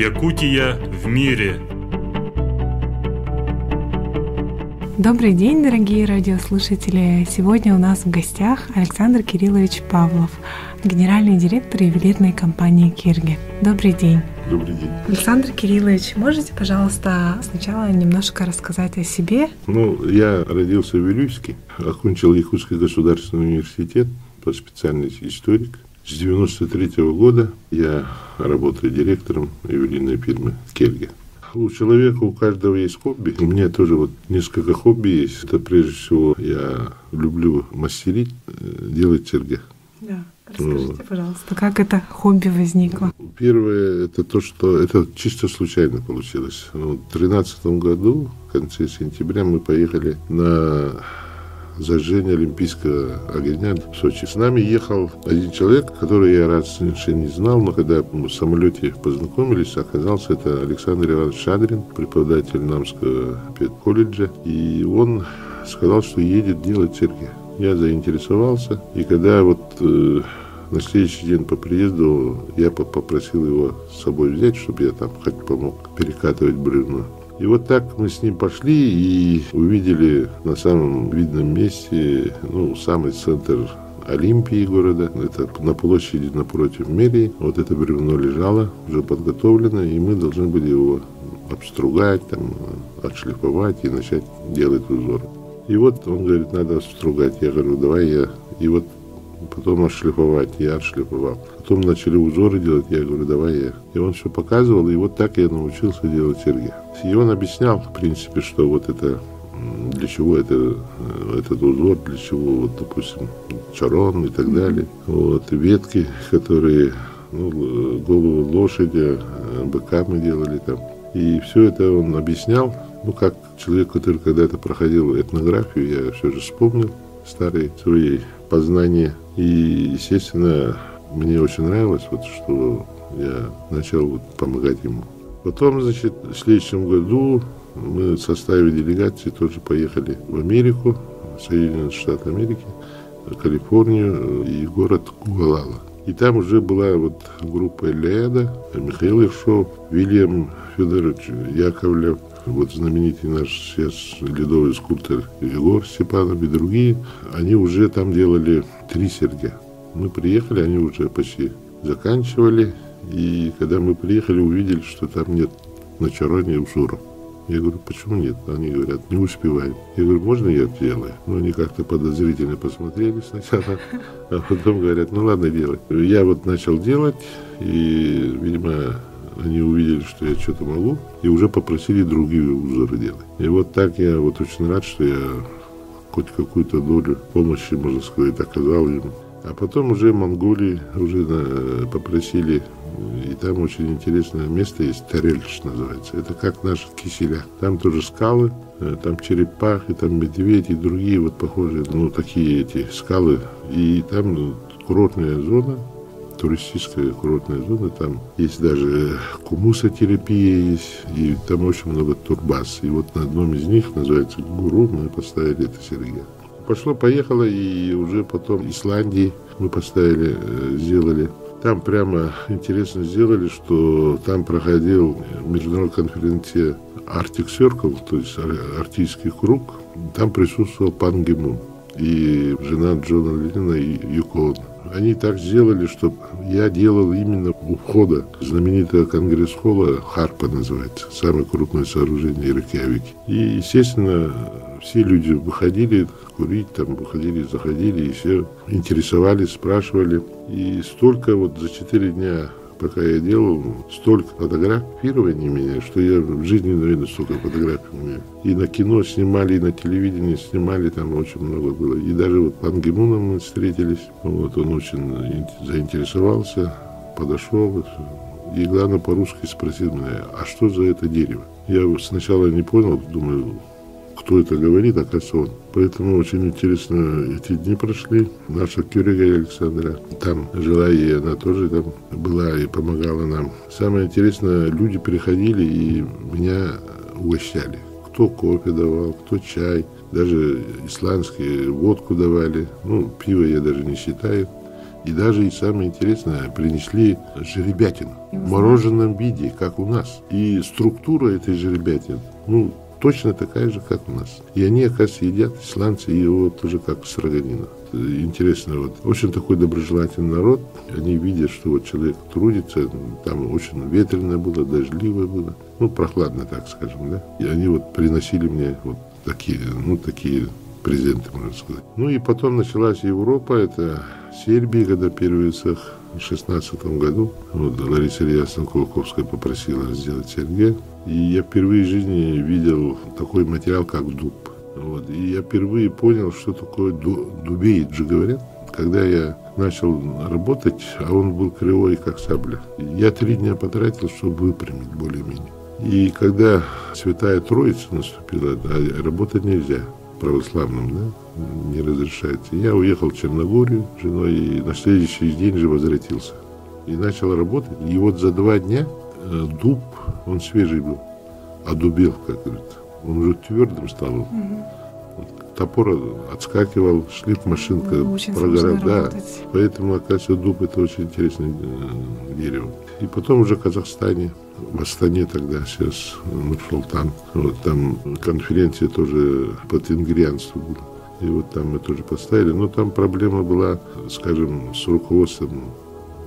Якутия в мире. Добрый день, дорогие радиослушатели! Сегодня у нас в гостях Александр Кириллович Павлов, генеральный директор ювелирной компании «Кирги». Добрый день! Добрый день. Александр Кириллович, можете, пожалуйста, сначала немножко рассказать о себе? Ну, я родился в Вилюйске, окончил Якутский государственный университет по специальности историк. С 93 -го года я работаю директором ювелирной фирмы «Кельге». У человека, у каждого есть хобби. У меня тоже вот несколько хобби есть. Это прежде всего я люблю мастерить, э, делать серьги. Да. Расскажите, пожалуйста, как это хобби возникло? Первое, это то, что это чисто случайно получилось. В 2013 году, в конце сентября, мы поехали на зажжение Олимпийского огня в Сочи. С нами ехал один человек, который я раньше не знал, но когда мы в самолете познакомились, оказался это Александр Иванович Шадрин, преподаватель Намского педколледжа. И он сказал, что едет делать церкви. Я заинтересовался, и когда вот э, на следующий день по приезду я попросил его с собой взять, чтобы я там хоть помог перекатывать бревно. И вот так мы с ним пошли и увидели на самом видном месте, ну, самый центр Олимпии города. Это на площади напротив мэрии. Вот это бревно лежало, уже подготовлено, и мы должны были его обстругать, там, отшлифовать и начать делать узоры. И вот он говорит, надо обстругать. Я говорю, давай я. И вот потом отшлифовать, я отшлифовал. Потом начали узоры делать, я говорю, давай я. И он все показывал, и вот так я научился делать серьги. И он объяснял, в принципе, что вот это для чего это, э, этот узор, для чего, вот, допустим, чарон и так далее. Вот, ветки, которые, ну, голову лошади, э, быка мы делали там. И все это он объяснял, ну, как человек, который когда-то проходил этнографию, я все же вспомнил старые свои познания. И, естественно, мне очень нравилось, вот, что я начал вот, помогать ему. Потом, значит, в следующем году мы в составе делегации тоже поехали в Америку, в Соединенные Штаты Америки, Калифорнию и город Кугалала. И там уже была вот группа Леда, Михаил Иршов, Вильям Федорович Яковлев, вот знаменитый наш сейчас ледовый скульптор Егор Степанов и другие, они уже там делали три серьги. Мы приехали, они уже почти заканчивали, и когда мы приехали, увидели, что там нет на чароне узоров. Я говорю, почему нет? Они говорят, не успеваем. Я говорю, можно я делаю? Ну, они как-то подозрительно посмотрели сначала, а потом говорят, ну ладно, делай. Я вот начал делать, и, видимо, они увидели, что я что-то могу, и уже попросили другие узоры делать. И вот так я вот очень рад, что я хоть какую-то долю помощи, можно сказать, оказал им. А потом уже Монголии уже э, попросили, и там очень интересное место есть, Тарельш называется. Это как наш Киселя. Там тоже скалы, э, там черепахи, там медведь и другие вот похожие, ну, такие эти скалы. И там курортная зона, туристическая курортная зона, там есть даже кумусотерапия есть, и там очень много турбаз. И вот на одном из них, называется Гуру, мы поставили это Сергея. Пошло-поехало, и уже потом Исландии мы поставили, э, сделали. Там прямо интересно сделали, что там проходил международная конференция Arctic Circle, то есть Арктический круг. Там присутствовал Пан Гимун и жена Джона Леннона и Юко они так сделали, что я делал именно у входа знаменитого конгресс-холла, Харпа называется, самое крупное сооружение Рейкьявики. И, естественно, все люди выходили курить, там выходили, заходили, и все интересовались, спрашивали. И столько вот за четыре дня пока я делал, столько фотографирования меня, что я в жизни, наверное, столько фотографий у меня. И на кино снимали, и на телевидении снимали, там очень много было. И даже вот Пан Гимуном мы встретились, вот он очень заинтересовался, подошел, и главное по-русски спросил меня, а что за это дерево? Я сначала не понял, думаю, кто это говорит, оказывается он. Поэтому очень интересно эти дни прошли. Наша Кюрига Александра там жила, и она тоже там была и помогала нам. Самое интересное, люди приходили и меня угощали. Кто кофе давал, кто чай, даже исландские водку давали. Ну, пиво я даже не считаю. И даже, и самое интересное, принесли жеребятину в мороженом виде, как у нас. И структура этой жеребятины, ну, точно такая же, как у нас. И они, оказывается, едят, исландцы, его тоже как сраганина. Интересно, вот очень такой доброжелательный народ. Они видят, что вот человек трудится, там очень ветрено было, дождливо было, ну, прохладно, так скажем, да. И они вот приносили мне вот такие, ну, такие презенты, можно сказать. Ну и потом началась Европа, это Сербия, когда первый цех в 16 году. Вот Лариса Ильясовна Кулаковская попросила сделать Сергея. И я впервые в жизни видел такой материал, как дуб. Вот. И я впервые понял, что такое дубеет же говорят. Когда я начал работать, а он был кривой, как сабля. Я три дня потратил, чтобы выпрямить более-менее. И когда Святая Троица наступила, а работать нельзя православным, да, не разрешается. Я уехал в Черногорию с женой и на следующий день же возвратился. И начал работать. И вот за два дня э, дуб, он свежий был, одубел, как говорится. Он уже твердым стал. Угу. Топор отскакивал, шлип машинка ну, прогорал. Да, поэтому, оказывается, дуб это очень интересное э, дерево. И потом уже в Казахстане, в Астане тогда, сейчас Нур-Султан, вот там конференция тоже по тенгрианству была. И вот там мы тоже поставили. Но там проблема была, скажем, с руководством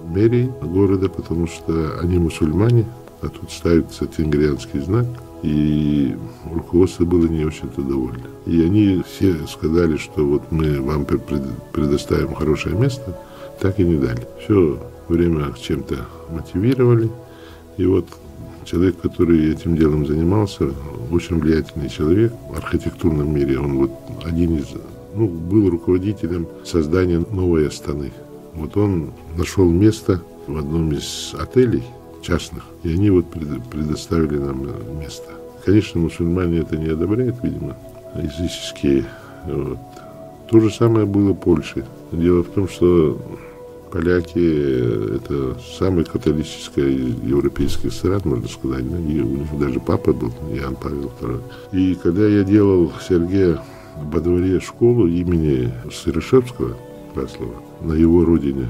мэрии города, потому что они мусульмане, а тут ставится тенгрианский знак – и руководство было не очень-то довольно. И они все сказали, что вот мы вам предоставим хорошее место, так и не дали. Все время чем-то мотивировали. И вот человек, который этим делом занимался, очень влиятельный человек в архитектурном мире, он вот один из, ну, был руководителем создания новой Астаны. Вот он нашел место в одном из отелей, частных. И они вот предоставили нам место. Конечно, мусульмане это не одобряют, видимо, языческие. Вот. То же самое было в Польше. Дело в том, что поляки – это самая католическая европейская страна, можно сказать. Да? И у них даже папа был, Иоанн Павел II. И когда я делал Сергея во дворе школу имени Сырошевского, Васлова, на его родине,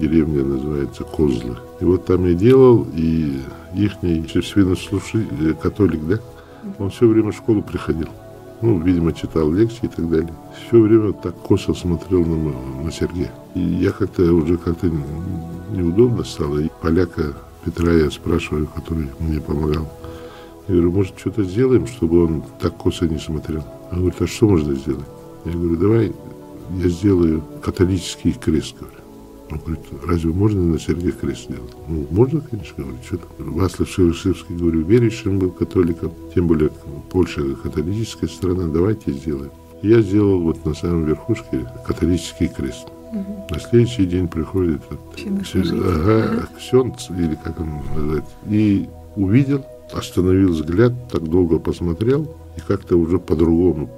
деревня называется Козлы. И вот там я делал, и ихний священнослужитель, католик, да, он все время в школу приходил. Ну, видимо, читал лекции и так далее. Все время так косо смотрел на, на Сергея. И я как-то уже как-то неудобно стало. И поляка Петра я спрашиваю, который мне помогал. Я говорю, может, что-то сделаем, чтобы он так косо не смотрел? Он говорит, а что можно сделать? Я говорю, давай я сделаю католический крест, говорю. Он говорит, разве можно на Сергея крест сделать? Ну, можно, конечно, говорю, что там. Васлав Шевышевский, говорю, верующим был католиком, тем более Польша католическая страна, давайте сделаем. Я сделал вот на самом верхушке католический крест. Угу. На следующий день приходит ага, ксенц, или как он называется, и увидел, остановил взгляд, так долго посмотрел, и как-то уже по-другому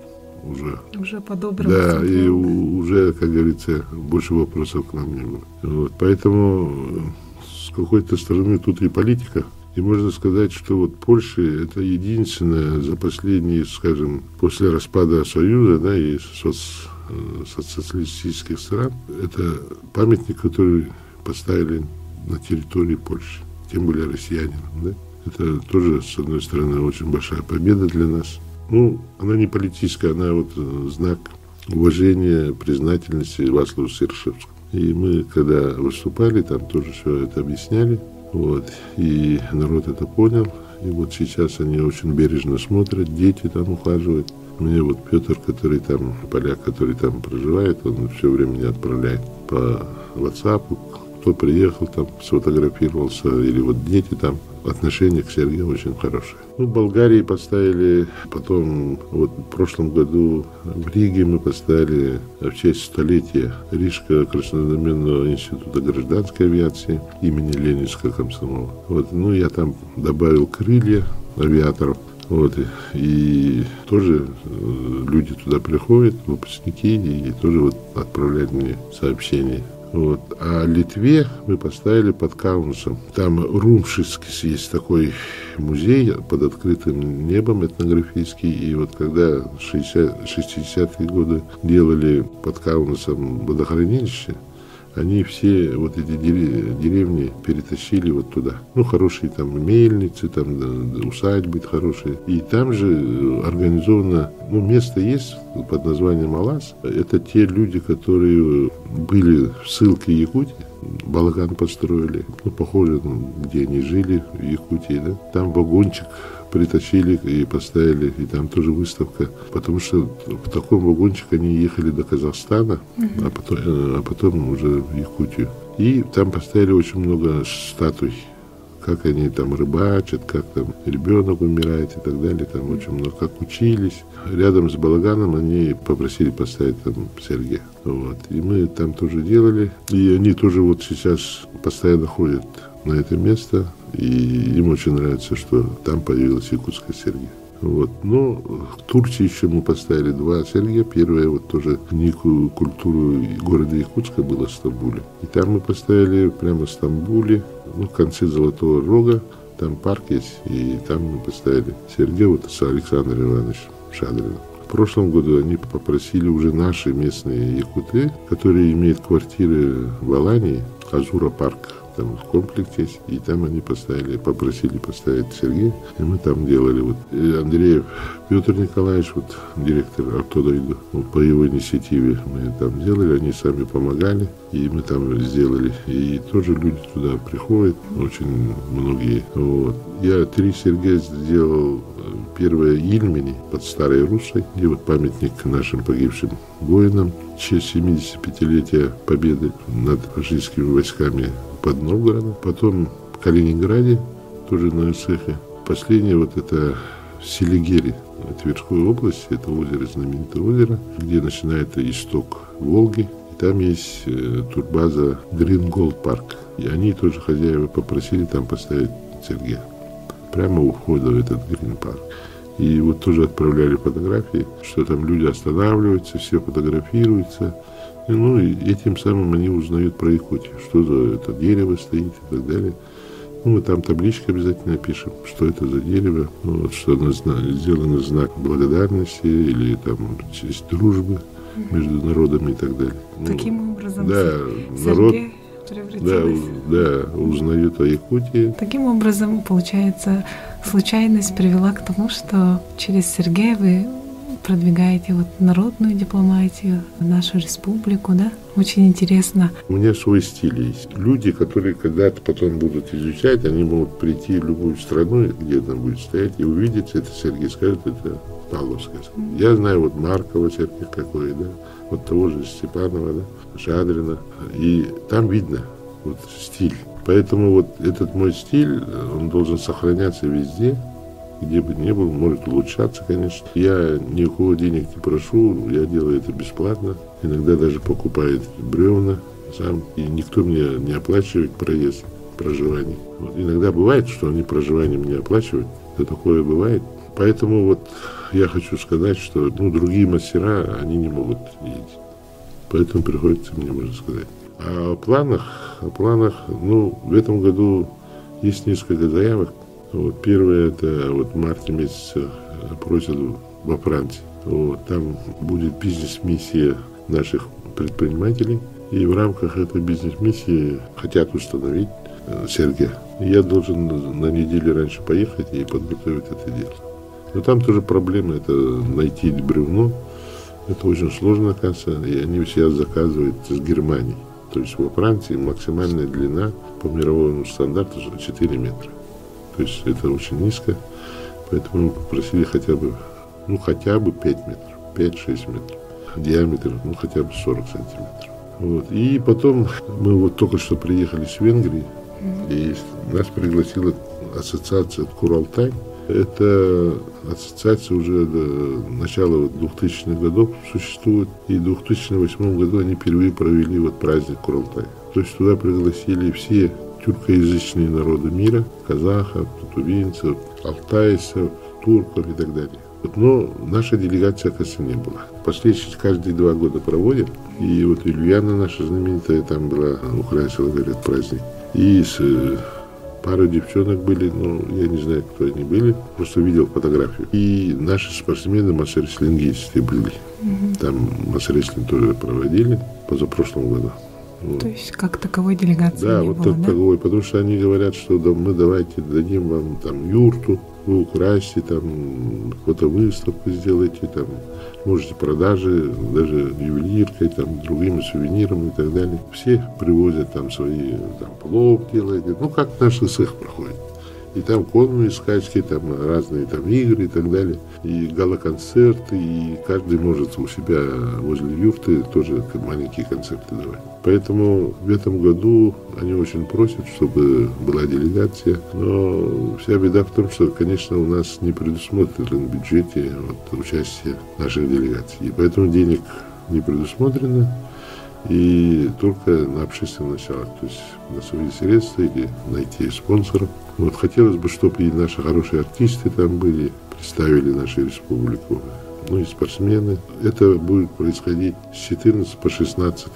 уже. Уже по-доброму. Да, и уже, как говорится, больше вопросов к нам не было. Вот, поэтому э, с какой-то стороны тут и политика. И можно сказать, что вот Польша это единственная за последние, скажем, после распада Союза, да, и соц, э, социалистических стран, это памятник, который поставили на территории Польши, тем более россиянинам, да. Это тоже, с одной стороны, очень большая победа для нас. Ну, она не политическая, она вот э, знак уважения, признательности Васлову Сершевскому. И мы, когда выступали, там тоже все это объясняли. Вот, и народ это понял. И вот сейчас они очень бережно смотрят, дети там ухаживают. Мне вот Петр, который там, поляк, который там проживает, он все время меня отправляет по WhatsApp, кто приехал там, сфотографировался, или вот дети там отношение к Сергею очень хорошее. Ну, в Болгарии поставили, потом вот в прошлом году в Риге мы поставили в честь столетия Рижского краснознаменного института гражданской авиации имени Ленинского комсомола. Вот, ну, я там добавил крылья авиаторов. Вот, и тоже э, люди туда приходят, выпускники, и тоже вот отправляют мне сообщения вот. А Литве мы поставили под Каунасом. Там Румшиский есть такой музей под открытым небом этнографический. И вот когда 60, 60-е годы делали под Каунасом водохранилище, они все вот эти деревни перетащили вот туда. Ну, хорошие там мельницы, там усадьбы хорошие. И там же организовано, ну, место есть под названием Алас. Это те люди, которые были в ссылке Якутии, балаган построили, ну, похоже, где они жили, в Якутии, да. Там вагончик притащили и поставили, и там тоже выставка, потому что в таком вагончике они ехали до Казахстана, а, потом, э, а потом уже в Якутию. И там поставили очень много статуй, как они там рыбачат, как там ребенок умирает и так далее, там очень много, как учились. Рядом с балаганом они попросили поставить там Сергея. Вот. И мы там тоже делали. И они тоже вот сейчас постоянно ходят на это место, и им очень нравится, что там появилась якутская Сергия. Вот. Но в Турции еще мы поставили два Сергия. Первое вот тоже некую культуру города Якутска было в Стамбуле. И там мы поставили прямо в Стамбуле, ну, в конце Золотого Рога, там парк есть, и там мы поставили Сергея, вот с Александром Ивановичем Шадриным. В прошлом году они попросили уже наши местные якуты, которые имеют квартиры в Алании, Азура парк, там комплекс есть, и там они поставили, попросили поставить Сергея, и мы там делали. Вот и Андреев Петр Николаевич, вот директор Автодойду, вот по его инициативе мы там делали, они сами помогали, и мы там сделали. И тоже люди туда приходят, очень многие. Вот. Я три Сергея сделал первое Ильмени под Старой Русой, где вот памятник нашим погибшим воинам, в честь 75-летия победы над фашистскими войсками под Новгородом, потом в Калининграде, тоже на Исехе. Последнее вот это Селигери, Тверской области, это озеро, знаменитое озеро, где начинается исток Волги. И там есть э, турбаза Green Gold Park. И они тоже хозяева попросили там поставить Сергея. Прямо у входа в этот Park. И вот тоже отправляли фотографии, что там люди останавливаются, все фотографируются. Ну и этим самым они узнают про Якутию, что за это дерево стоит и так далее. Ну, мы там таблички обязательно пишем, что это за дерево, ну, вот, что оно сделано знак благодарности или там честь дружбы между народами и так далее. Ну, Таким образом, да, народ, да, да, узнают о Якутии. Таким образом, получается, случайность привела к тому, что через Сергея вы продвигаете вот народную дипломатию, нашу республику, да? Очень интересно. У меня свой стиль есть. Люди, которые когда-то потом будут изучать, они могут прийти в любую страну, где там будет стоять, и увидеть это Сергей, скажет, это Павловская. Я знаю вот Маркова церковь какой, да, вот того же Степанова, да, Шадрина. И там видно вот стиль. Поэтому вот этот мой стиль, он должен сохраняться везде, где бы ни был, может улучшаться, конечно. Я ни у кого денег не прошу, я делаю это бесплатно. Иногда даже покупаю бревна сам, и никто мне не оплачивает проезд, проживание. Вот. Иногда бывает, что они проживание мне оплачивают, это такое бывает. Поэтому вот я хочу сказать, что ну, другие мастера, они не могут ездить. Поэтому приходится мне, можно сказать. А о планах, о планах, ну, в этом году есть несколько заявок вот, первое, это вот в марте месяце просят во Франции. Вот, там будет бизнес-миссия наших предпринимателей. И в рамках этой бизнес-миссии хотят установить э, Сергея. Я должен на неделю раньше поехать и подготовить это дело. Но там тоже проблема, это найти бревно. Это очень сложно, оказывается, и они все заказывают с Германии. То есть во Франции максимальная длина по мировому стандарту 4 метра. То есть это очень низко. Поэтому мы попросили хотя бы, ну хотя бы 5 метров, 5-6 метров. Диаметр, ну хотя бы 40 сантиметров. Вот. И потом мы вот только что приехали с Венгрии, и нас пригласила ассоциация Куралтай. Это ассоциация уже до начала 2000-х годов существует. И в 2008 году они впервые провели вот праздник Куралтай. То есть туда пригласили все тюркоязычные народы мира, казахов, тутувинцев, алтайцев, турков и так далее. Но наша делегация, кажется, не была. Последствия каждые два года проводят. И вот Ильяна наша знаменитая там была, украсила, говорят, праздник. И с пару девчонок были, но я не знаю, кто они были, просто видел фотографию. И наши спортсмены массерслингисты были. Там массерслинг тоже проводили позапрошлом году. Вот. То есть как таковой делегации да, не вот было, так, да? таковой, потому что они говорят, что да, мы давайте дадим вам там юрту, вы украсьте, там фотовыставку сделайте, там можете продажи, даже ювелиркой, там другими сувенирами и так далее. Все привозят там свои, там плов делают, ну как наш СЭХ проходит. И там конные скачки, там разные там игры и так далее. И гала-концерты, и каждый может у себя возле юрты тоже маленькие концерты давать. Поэтому в этом году они очень просят, чтобы была делегация. Но вся беда в том, что, конечно, у нас не предусмотрено в бюджете вот, участие наших делегаций. И поэтому денег не предусмотрено и только на общественном началах, то есть на свои средства или найти спонсоров. Вот хотелось бы, чтобы и наши хорошие артисты там были, представили нашу республику, ну и спортсмены. Это будет происходить с 14 по 16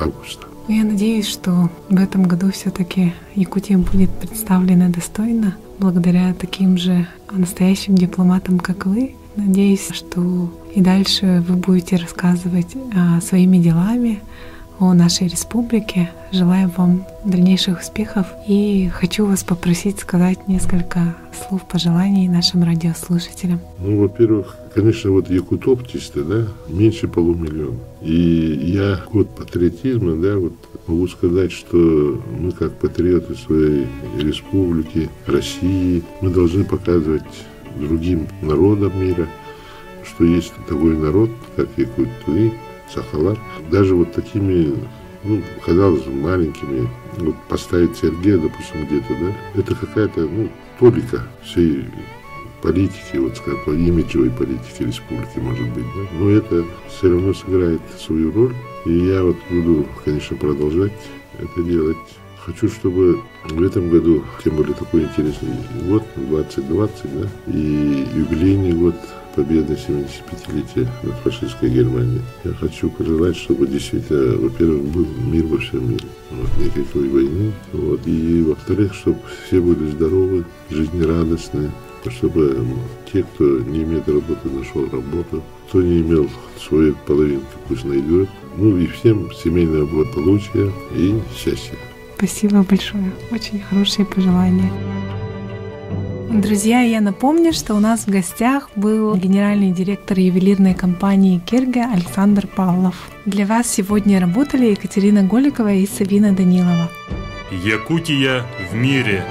августа. Я надеюсь, что в этом году все-таки Якутия будет представлена достойно, благодаря таким же настоящим дипломатам, как вы. Надеюсь, что и дальше вы будете рассказывать а, своими делами о нашей республике. Желаю вам дальнейших успехов и хочу вас попросить сказать несколько слов пожеланий нашим радиослушателям. Ну, во-первых, конечно, вот якутоптисты, да, меньше полумиллиона. И я год патриотизма, да, вот могу сказать, что мы как патриоты своей республики, России, мы должны показывать другим народам мира, что есть такой народ, как якуты, Сахалар. Даже вот такими, ну, казалось бы, маленькими, вот поставить Сергея, допустим, где-то, да, это какая-то, ну, толика всей политики, вот скажем, имиджевой политики республики, может быть, да. Но это все равно сыграет свою роль. И я вот буду, конечно, продолжать это делать. Хочу, чтобы в этом году, тем более такой интересный год, 2020, да, и юбилейный год победы 75-летия над фашистской Германией. Я хочу пожелать, чтобы действительно, во-первых, был мир во всем мире, вот, никакой войны, вот, и, во-вторых, чтобы все были здоровы, жизнерадостны, чтобы те, кто не имеет работы, нашел работу, кто не имел свою половинку, пусть найдет. Ну и всем семейного благополучия и счастья. Спасибо большое. Очень хорошие пожелания. Друзья, я напомню, что у нас в гостях был генеральный директор ювелирной компании Кирга Александр Павлов. Для вас сегодня работали Екатерина Голикова и Сабина Данилова. Якутия в мире.